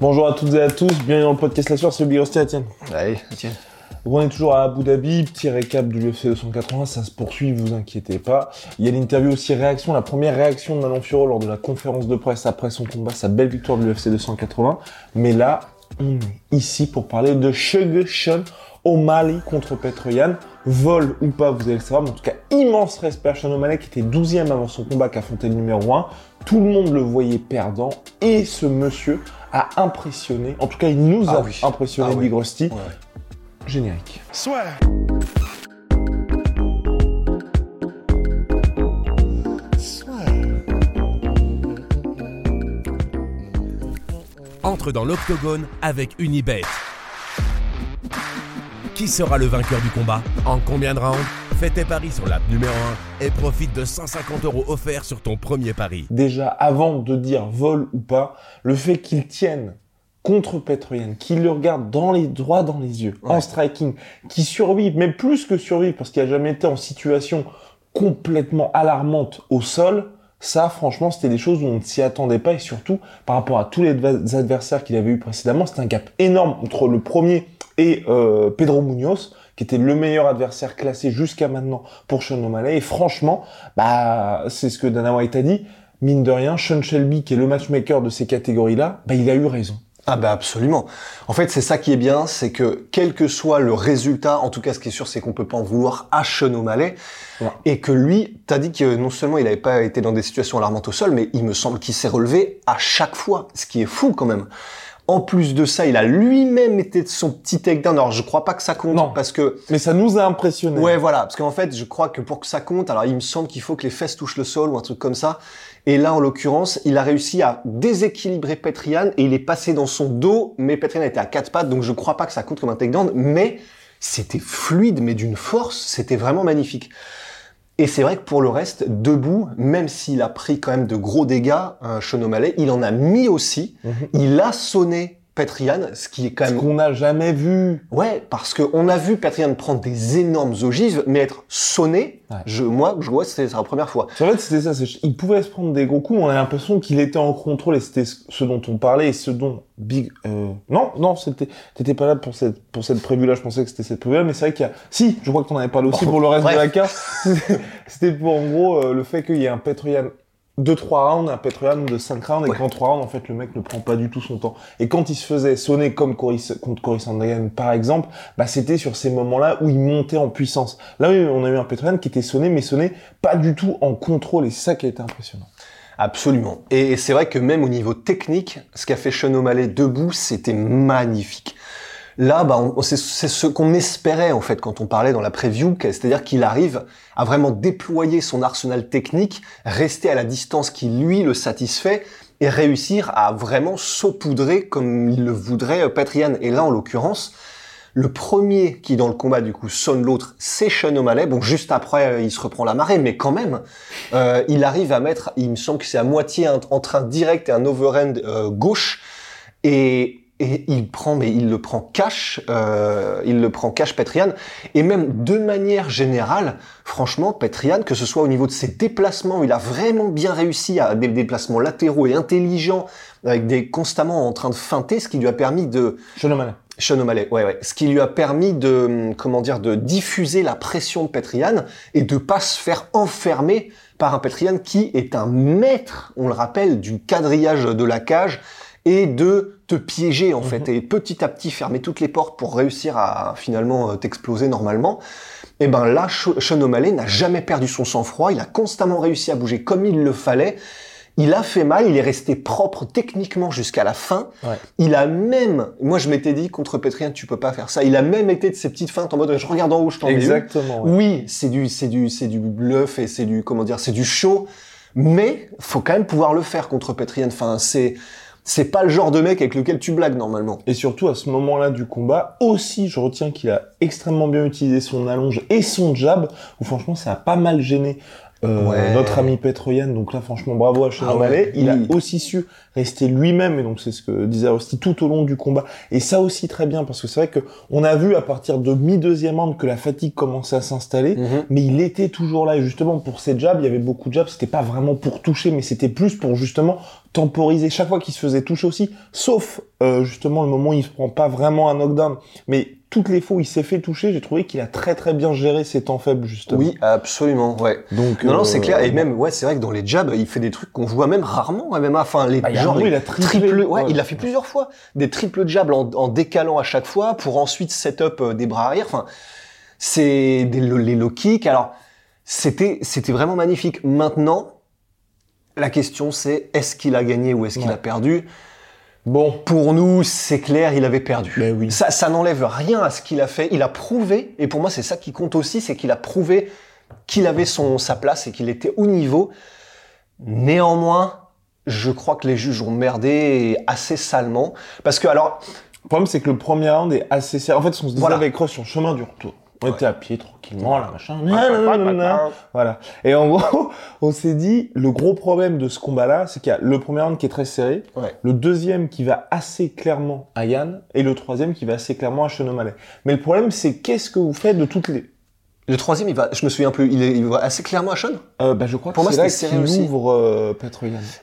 Bonjour à toutes et à tous, bienvenue dans le podcast La Soirée, c'est le Big Rusty, Etienne. Allez, tiens. Donc on est toujours à Abu Dhabi, petit récap de l'UFC 280, ça se poursuit, vous inquiétez pas. Il y a l'interview aussi réaction, la première réaction de Manon Fiorot lors de la conférence de presse après son combat, sa belle victoire de l'UFC 280. Mais là, on est ici pour parler de Sugar Sean O'Malley contre Petroyan. Vol ou pas, vous allez le savoir, mais en tout cas, immense respect à Sean O'Malley qui était 12e avant son combat, qui affrontait le numéro 1. Tout le monde le voyait perdant et ce monsieur a impressionné, en tout cas, il nous Ah a oui. impressionné, Ah oui. Big Rusty. Ouais. Générique. Swear. entre dans l'octogone avec Unibet. Qui sera le vainqueur du combat? En combien de rounds? Fais tes paris sur l'app numéro 1 et profite de 150 euros offerts sur ton premier pari. déjà avant de dire vol ou pas, le fait qu'il tienne contre Petroyan, qu'il le regarde dans les droits dans les yeux, en striking, qui survive, mais plus que survive, parce qu'il a jamais été en situation complètement alarmante au sol, ça, franchement, c'était des choses où on ne s'y attendait pas, et surtout, par rapport à tous les adversaires qu'il avait eu précédemment, c'était un gap énorme entre le premier et euh, Pedro Munoz, qui était le meilleur adversaire classé jusqu'à maintenant pour Sean O'Malley, et franchement, bah, c'est ce que Dana White a dit, mine de rien, Sean Shelby, qui est le matchmaker de ces catégories-là, bah, il a eu raison. Ah bah absolument. En fait, c'est ça qui est bien, c'est que quel que soit le résultat, en tout cas, ce qui est sûr, c'est qu'on peut pas en vouloir à Sean O'Malley, Ouais. et que lui, t'as dit que non seulement il avait pas été dans des situations alarmantes au sol, mais il me semble qu'il s'est relevé à chaque fois, ce qui est fou quand même. En plus de ça, il a lui-même été de son petit takedown. Alors, je crois pas que ça compte, Non. parce que Mais ça nous a impressionnés. Ouais, voilà, parce qu'en fait, je crois que pour que ça compte, alors il me semble qu'il faut que les fesses touchent le sol ou un truc comme ça. Et là, en l'occurrence, il a réussi à déséquilibrer Petrian et il est passé dans son dos, mais Petrian était à quatre pattes, donc je crois pas que ça compte comme un takedown, mais c'était fluide, mais d'une force, c'était vraiment magnifique. Et c'est vrai que pour le reste, debout, même s'il a pris quand même de gros dégâts, euh, Sean O'Malley, il en a mis aussi. Mhm. Il a sonné Petrian, ce qui est quand même... Ce qu'on n'a jamais vu. Ouais, parce qu'on a vu Petrian prendre des énormes ogives, mais être sonné, je, moi, je vois, c'était sa première fois. En fait, c'était ça, il pouvait se prendre des gros coups, on a l'impression qu'il était en contrôle, et c'était ce dont on parlait, et ce dont Big... Euh... Non, non, c'était, t'étais pas là pour cette, pour cette preview-là, je pensais que c'était cette prévue-là, mais c'est vrai qu'il y a... Si, je crois que t'en avais parlé aussi oh. pour le reste de la carte. c'était pour, en gros, euh, le fait qu'il y ait un Petrian 2-3 rounds, un Petroyan de 5 rounds, et ouais. qu'en 3 rounds, en fait, le mec ne prend pas du tout son temps. Et quand il se faisait sonner comme Coris, contre Coris par exemple, bah, c'était sur ces moments-là où il montait en puissance. Là, on a eu un Petroyan qui était sonné, mais sonné pas du tout en contrôle, et c'est ça qui a été impressionnant. Absolument. Et c'est vrai que même au niveau technique, ce qu'a fait Sean debout, c'était magnifique. Là, bah, c'est ce qu'on espérait en fait quand on parlait dans la preview, c'est-à-dire qu'il arrive à vraiment déployer son arsenal technique, rester à la distance qui lui le satisfait et réussir à vraiment saupoudrer comme il le voudrait euh, Petrian. Et là, en l'occurrence, le premier qui dans le combat du coup sonne l'autre, c'est Sean O'Malley. Bon, juste après, euh, il se reprend la marée, mais quand même, euh, il arrive à mettre, il me semble que c'est à moitié un, en train direct et un overhand euh, gauche, et, et il prend, mais il le prend cash, euh, il le prend cash Petrian, et même de manière générale, franchement, Petrian, que ce soit au niveau de ses déplacements, il a vraiment bien réussi à des déplacements latéraux et intelligents, avec des constamment en train de feinter, ce qui lui a permis de, Sean O'Malley. Sean O'Malley, ouais, ouais. Ce qui lui a permis de, comment dire, de diffuser la pression de Petrian et de pas se faire enfermer par un Petrian qui est un maître, on le rappelle, du quadrillage de la cage et de te piéger en fait et petit à petit fermer toutes les portes pour réussir à finalement euh, t'exploser normalement. Et ben là, Sean O'Malley n'a jamais perdu son sang-froid, il a constamment réussi à bouger comme il le fallait. Il a fait mal, il est resté propre techniquement jusqu'à la fin. Ouais. Il a même, moi je m'étais dit contre Petrian, tu peux pas faire ça. Il a même été de ces petites feintes en mode je regarde en haut, je t'en. Exactement. ouais. Oui, c'est du, c'est du, c'est du bluff et c'est du, comment dire, c'est du show. Mais faut quand même pouvoir le faire contre Petrian. Enfin, c'est c'est pas le genre de mec avec lequel tu blagues normalement. Et surtout à ce moment-là du combat, aussi je retiens qu'il a extrêmement bien utilisé son allonge et son jab, où franchement ça a pas mal gêné euh, Ouais. notre ami Petroyan. Donc là franchement bravo à Sean Ah ouais. Il oui. a aussi su rester lui-même et donc c'est ce que disait Rusty tout au long du combat. Et ça aussi très bien parce que c'est vrai que on a vu à partir de mi-deuxième round que la fatigue commençait à s'installer. Mhm. mais il était toujours là. Et justement, pour ces jabs, il y avait beaucoup de jabs. C'était pas vraiment pour toucher, mais c'était plus pour justement temporiser chaque fois qu'il se faisait toucher aussi. Sauf, euh, justement, le moment où il se prend pas vraiment un knockdown. Mais toutes les fois où il s'est fait toucher, j'ai trouvé qu'il a très très bien géré ses temps faibles, justement. Oui, absolument, ouais. Donc, Non, non, euh, c'est clair. Et même, ouais, c'est vrai que dans les jabs, il fait des trucs qu'on voit même rarement MMA. Enfin, les Bah, il genre, les il a triplé. triple- ouais, Ouais. il l'a fait plusieurs fois. Des triples jabs en, en décalant à chaque fois pour ensuite set-up euh, des bras arrière. Enfin, c'est des, le- les low kicks. Alors, c'était, c'était vraiment magnifique. Maintenant, la question c'est, est-ce qu'il a gagné ou est-ce qu'il Ouais. a perdu? Bon. Pour nous, c'est clair, il avait perdu. Ben oui. Ça, ça n'enlève rien à ce qu'il a fait. Il a prouvé, et pour moi, c'est ça qui compte aussi, c'est qu'il a prouvé qu'il avait son, sa place et qu'il était au niveau. Néanmoins, je crois que les juges ont merdé assez salement. Parce que, alors, Le problème, c'est que le premier round est assez serré. En fait, qu'on se disait Voilà. avec Ross sur le chemin du retour. On était à pied tranquillement, là, machin. Voilà. Et en gros, on s'est dit, le gros problème de ce combat-là, c'est qu'il y a le premier round qui est très serré, Ouais. le deuxième qui va assez clairement à Yann, et le troisième qui va assez clairement à Sean O'Malley. Mais le problème, c'est qu'est-ce que vous faites de toutes les... le troisième, il va, je me souviens plus, il, est, il va assez clairement à Sean? Euh, bah, je crois Pour que moi, c'est là qu'il aussi. ouvre euh.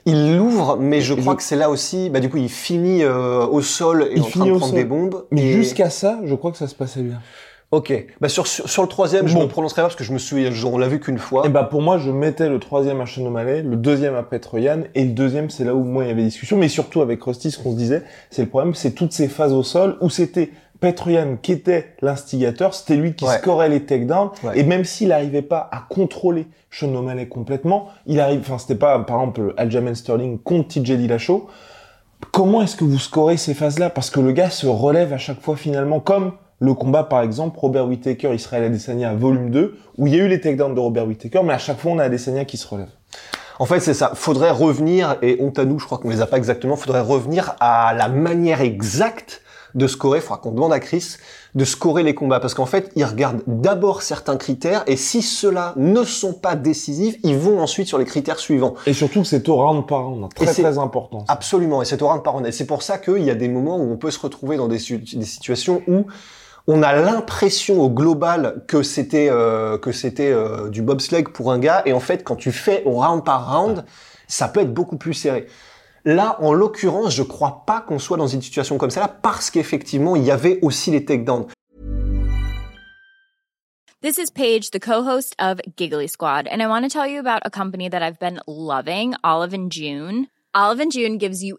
Il l'ouvre, mais je Et crois je- que c'est là aussi, bah, du coup, il finit euh, au sol et Il en train finit de prendre sol. des bombes. Mais et- jusqu'à ça, je crois que ça se passait bien. Ok. Bah, sur, sur, sur le troisième, je Bon. me prononcerai pas parce que je me souviens, on l'a vu qu'une fois. Et bah pour moi, je mettais le troisième à O'Malley, le deuxième à Petroyan, et le deuxième, c'est là où moi il y avait discussion, mais surtout avec Rusty, ce qu'on se disait, c'est le problème, c'est toutes ces phases au sol où c'était Petroyan qui était l'instigateur, c'était lui qui Ouais. scorait les takedowns, Ouais. et même s'il n'arrivait pas à contrôler O'Malley complètement, il arrive, enfin c'était pas par exemple Aljamain Sterling contre TJ Dillashaw, comment est-ce que vous scorez ces phases-là? Parce que le gars se relève à chaque fois finalement, comme le combat par exemple Robert Whittaker Israël Adesanya volume 2 où il y a eu les takedowns de Robert Whittaker mais à chaque fois on a Adesanya qui se relève. En fait, c'est ça. Faudrait revenir, et honte à nous, je crois qu'on les a pas exactement, faudrait revenir à la manière exacte de scorer, faudra qu'on demande à Chris de scorer les combats, parce qu'en fait, ils regardent d'abord certains critères, et si ceux-là ne sont pas décisifs, ils vont ensuite sur les critères suivants. Et surtout que c'est au round par round, hein, très c'est- très important. ça. Absolument, et c'est au round par round. Et c'est pour ça qu'il y a des moments où on peut se retrouver dans des situations où on a l'impression au global que c'était euh, que c'était euh, du bobsleigh pour un gars, et en fait, quand tu fais au round par round, ça peut être beaucoup plus serré. Là, en l'occurrence, je crois pas qu'on soit dans une situation comme ça là, parce qu'effectivement, il y avait aussi les takedowns. This is Paige, the co-host of Giggly Squad, and I want to tell you about a company that I've been loving, Olive and June. Olive and June gives you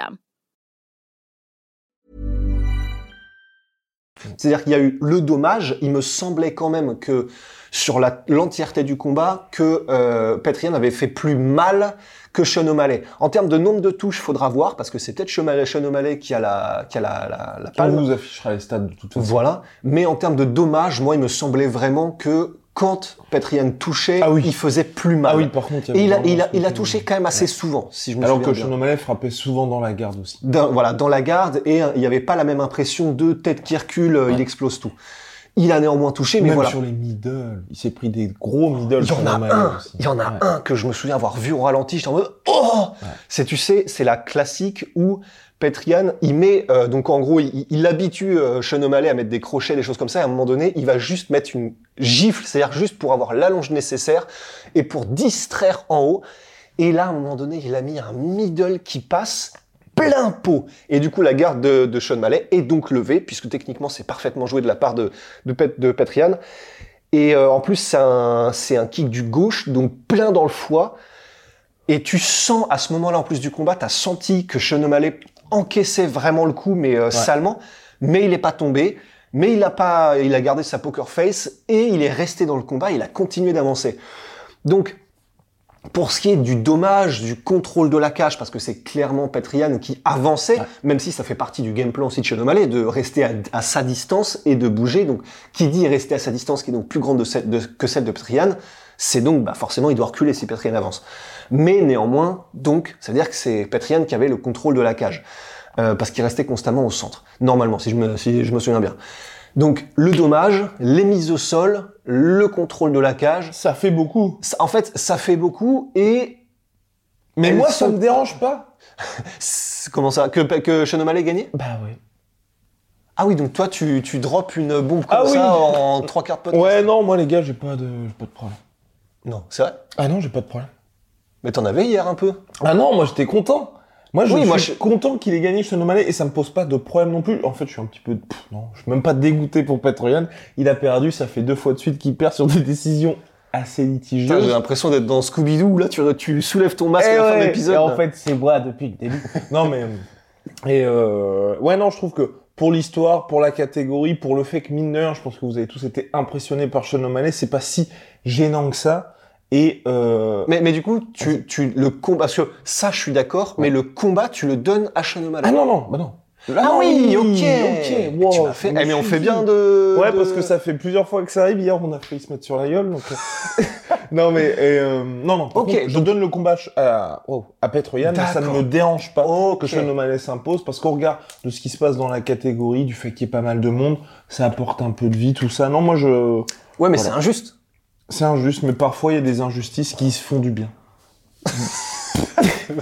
C'est-à-dire qu'il y a eu le dommage. Il me semblait quand même que sur l'entièreté du combat, que euh, Petrian avait fait plus mal que Sean O'Malley. En termes de nombre de touches, faudra voir parce que c'est peut-être Sean O'Malley- qui a la qui a la, la, la On palme. vous affichera les stats de toute façon. Voilà. Mais en termes de dommages, moi, il me semblait vraiment que quand Petrian touchait, Ah oui. il faisait plus mal. Ah oui, par contre, il Et a, vraiment il a, ce il a côté- touché quand même assez souvent, si je me Alors souviens que O'Malley frappait souvent dans la garde aussi. Dans- voilà, dans la garde, et euh, il n'y avait pas la même impression de tête qui recule, euh, il explose tout. Il a néanmoins touché, mais Même voilà. sur les middle, il s'est pris des gros middle. Il y en a un, il y en a Ouais. un que je me souviens avoir vu au ralenti, j'étais en mode oh C'est tu sais, c'est la classique où Petrian, il met euh, donc en gros, il, il habitue euh, Sean O'Malley à mettre des crochets, des choses comme ça. Et à un moment donné, il va juste mettre une gifle, c'est-à-dire juste pour avoir l'allonge nécessaire et pour distraire en haut. Et là, à un moment donné, il a mis un middle qui passe plein pot. Et du coup, la garde de, de Sean Mallet est donc levée, puisque techniquement, c'est parfaitement joué de la part de, de, Pet- de Petrian. Et euh, en plus, c'est un, c'est un kick du gauche, donc plein dans le foie. Et tu sens, à ce moment-là, en plus du combat, t'as senti que Sean O'Malley encaissait vraiment le coup, mais euh, salement. Mais il est pas tombé. Mais il a pas, il a gardé sa poker face et il est resté dans le combat. Il a continué d'avancer. Donc, pour ce qui est du dommage, du contrôle de la cage, parce que c'est clairement Petrian qui avançait, même si ça fait partie du game plan aussi de Sean O'Malley, de rester à, à sa distance et de bouger. Donc, qui dit rester à sa distance, qui est donc plus grande de celle- de- que celle de Petrian, c'est donc, bah, forcément, il doit reculer si Petrian avance. Mais néanmoins, donc, ça veut dire que c'est Petrian qui avait le contrôle de la cage. Euh, parce qu'il restait constamment au centre. Normalement, si je me, si je me souviens bien. Donc, le dommage, les mises au sol, le contrôle de la cage, Ça fait beaucoup. ça- en fait, ça fait beaucoup et Mais Elles moi, ça me dérange pas. comment ça? Que que Sean O'Malley gagnait Bah ouais. Ah oui, donc toi tu tu drops une bombe comme Ah oui. ça en trois quarts de podcast. Ouais, non, moi les gars, j'ai pas de, j'ai pas de problème. Non, c'est vrai? Ah non, j'ai pas de problème. Mais t'en avais hier un peu? Ah non, moi j'étais content. Moi je Oui, suis moi, je- content qu'il ait gagné Sean O'Malley et ça me pose pas de problème non plus. En fait, je suis un petit peu, pff, non, je suis même pas dégoûté pour Petroyan. Il a perdu, ça fait deux fois de suite qu'il perd sur des décisions assez litigieuses. J'ai l'impression d'être dans Scooby-Doo où là tu tu soulèves ton masque Eh à la fin de l'épisode. et en fait, c'est moi depuis le début. non mais et euh, ouais non, je trouve que pour l'histoire, pour la catégorie, pour le fait que mine de rien, je pense que vous avez tous été impressionnés par Sean O'Malley, c'est pas si gênant que ça. Et euh, Mais, mais du coup, tu, tu le combat, parce que ça, je suis d'accord, mais le combat, tu le donnes à Sean O'Malley. ah non non, bah non. Ah oui, ok. ok. Mais tu wow, m'as fait, eh, mais on fait bien de. Ouais, de- parce que ça fait plusieurs fois que ça arrive. Hier, on a failli se mettre sur la gueule. Donc... euh, non, mais euh, non, non. Par Ok, contre, je donne le combat à, oh, à Petroyan, mais ça ne me dérange pas que Sean O'Malley s'impose, parce qu'au regard de ce qui se passe dans la catégorie, du fait qu'il y ait pas mal de monde, ça apporte un peu de vie, tout ça. Non, moi, je, Ouais, mais Voilà. c'est injuste. C'est injuste, mais parfois il y a des injustices qui se font du bien.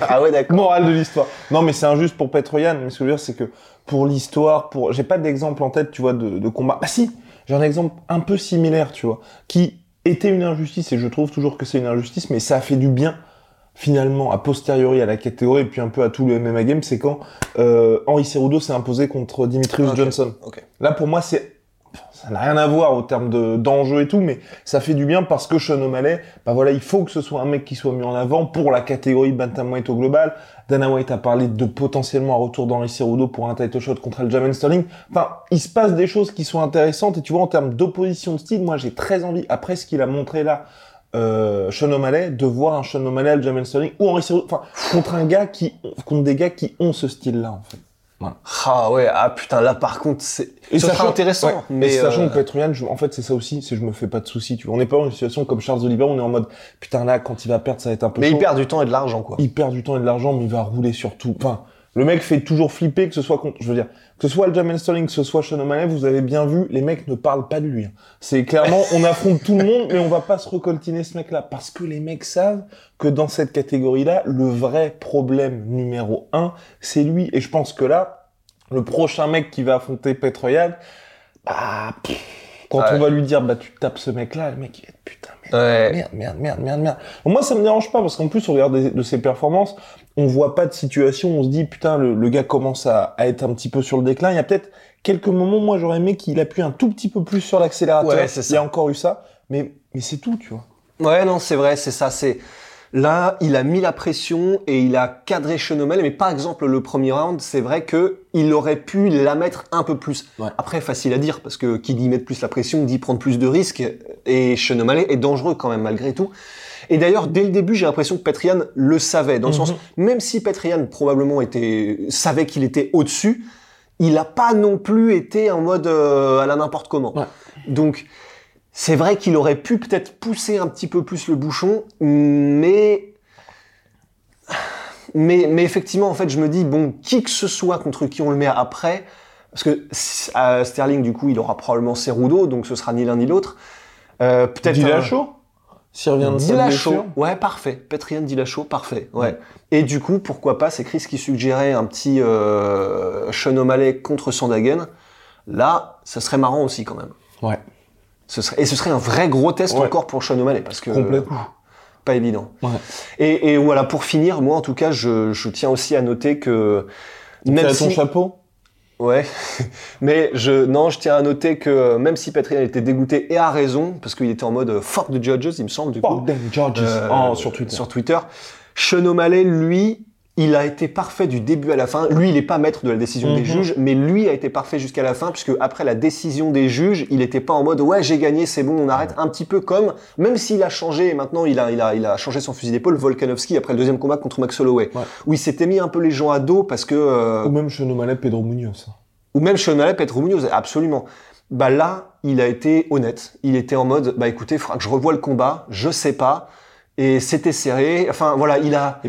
Ah ouais, d'accord. Morale de l'histoire. Non, mais c'est injuste pour Petroyan. Mais ce que je veux dire, c'est que pour l'histoire, pour, j'ai pas d'exemple en tête, tu vois, de, de combat. Bah si, j'ai un exemple un peu similaire, tu vois, qui était une injustice et je trouve toujours que c'est une injustice, mais ça a fait du bien finalement a posteriori à la catégorie et puis un peu à tout le MMA game, c'est quand euh, Henri Cerudo s'est imposé contre Dimitrius. Johnson. Là, pour moi, c'est ça n'a rien à voir au terme de d'enjeu et tout, mais ça fait du bien parce que Sean O'Malley, bah voilà, il faut que ce soit un mec qui soit mis en avant pour la catégorie bantamweight au global. Dana White a parlé de potentiellement un retour d'Henri Cerudo pour un title shot contre Aljamain Sterling. Enfin, il se passe des choses qui sont intéressantes et tu vois en termes d'opposition de style, moi j'ai très envie après ce qu'il a montré là. Euh, Sean O'Malley, de voir un Sean O'Malley, Aljamain Sterling ou Henri Cerudo, enfin contre un gars qui, contre des gars qui ont ce style-là en fait. Ah ouais, ah putain, là par contre, c'est. Et Ce sera sachant- intéressant. ouais, mais et sachant euh, que Petroyan, je- en fait, c'est ça aussi, c'est je me fais pas de soucis, tu vois. On n'est pas dans une situation comme Charles Oliver, on est en mode, putain, là, quand il va perdre, ça va être un peu Mais chaud. il perd du temps et de l'argent, quoi. Il perd du temps et de l'argent, mais il va rouler sur tout. Enfin, le mec fait toujours flipper, que ce soit contre, je veux dire, que ce soit Aljamain Sterling, que ce soit Sean O'Malley, vous avez bien vu, les mecs ne parlent pas de lui. hein. C'est clairement, on affronte tout le monde, mais on va pas se recoltiner ce mec-là. Parce que les mecs savent que dans cette catégorie-là, le vrai problème numéro un, c'est lui. Et je pense que là, le prochain mec qui va affronter Petroyan, bah, quand Ouais. on va lui dire, bah, tu tapes ce mec-là, le mec, il va être putain, merde. Ouais. Merde, merde, merde, merde, moi, ça me dérange pas parce qu'en plus, au regard des- de ses performances, on voit pas de situation on se dit, putain, le, le gars commence à, à être un petit peu sur le déclin. Il y a peut-être quelques moments, moi, j'aurais aimé qu'il appuie un tout petit peu plus sur l'accélérateur. Ouais, c'est ça. Il y a encore eu ça. Mais, mais c'est tout, tu vois. Ouais, non, c'est vrai, c'est ça. C'est là, il a mis la pression et il a cadré O'Malley. Mais par exemple, le premier round, c'est vrai que il aurait pu la mettre un peu plus. Ouais. Après, facile à dire parce que qui dit mettre plus la pression dit prendre plus de risques. Et O'Malley est dangereux quand même malgré tout. Et d'ailleurs, dès le début, j'ai l'impression que Petrian le savait, dans le Mhm. sens, même si Petrian probablement était savait qu'il était au-dessus, il a pas non plus été en mode euh, à la n'importe comment. Ouais. Donc, c'est vrai qu'il aurait pu peut-être pousser un petit peu plus le bouchon, mais... mais mais effectivement, en fait, je me dis bon, qui que ce soit contre qui on le met après, parce que Sterling, du coup, il aura probablement Cerudo, donc ce sera ni l'un ni l'autre. Euh, peut-être S'il revient de ouais, parfait. Petrian Dillashaw, parfait, ouais. Et du coup, pourquoi pas, c'est Chris qui suggérait un petit euh, Sean O'Malley contre Sandagen. Là, ça serait marrant aussi quand même. Ouais. Ce serait, et ce serait un vrai gros test Ouais. encore pour Sean O'Malley, parce que Complètement. pas évident. Ouais. Et, et voilà, pour finir, moi en tout cas, je, je tiens aussi à noter que Même même ton si, chapeau? Ouais, mais je non, je tiens à noter que même si Patrick était dégoûté et a raison, parce qu'il était en mode euh, fuck the judges, il me semble du coup. Fuck them Georges Euh, Oh, sur Twitter. Sur Twitter. Sean O'Malley, lui, il a été parfait du début à la fin. Lui, il n'est pas maître de la décision des Mhm. juges, mais lui a été parfait jusqu'à la fin, puisque après la décision des juges, il n'était pas en mode ouais, j'ai gagné, c'est bon, on arrête. Un petit peu comme, même s'il a changé, et maintenant il a, il, a, il a changé son fusil d'épaule, Volkanovski, après le deuxième combat contre Max Holloway, Ouais. où il s'était mis un peu les gens à dos parce que. euh, Ou même Sean O'Malley, Pedro Munoz. ou même Sean O'Malley, Petro Munoz, absolument. Bah là, il a été honnête. Il était en mode, bah écoutez, faudra que je revoie le combat, je sais pas. Et c'était serré. Enfin, voilà, il a,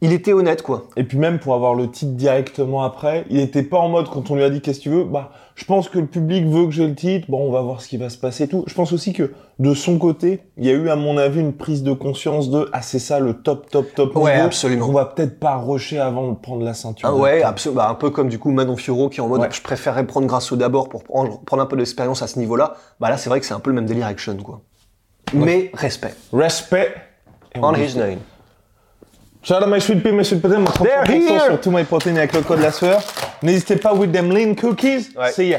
il était honnête, quoi. Et puis même pour avoir le titre directement après, il était pas en mode quand on lui a dit qu'est-ce que tu veux, bah je pense que le public veut que j'ai le titre, bon on va voir ce qui va se passer et tout. Je pense aussi que de son côté, il y a eu à mon avis une prise de conscience de ah c'est ça le top top top Ouais, niveau. absolument. On va peut-être pas rusher avant de prendre la ceinture. Ah ouais, absolument. Bah, un peu comme du coup Manon Fiorot qui est en mode, Ouais. je préférerais prendre Grasso d'abord pour prendre, prendre un peu d'expérience à ce niveau-là. Bah là, c'est vrai que c'est un peu le même délire Sean, quoi. Mais respect. Respect. On On dit- his name. Shout out my sweet pea, my sweet potato, mon 33% They're here. sur tous mes protéines avec le code la sueur. N'hésitez pas with them lean cookies. Ouais. C'est ya.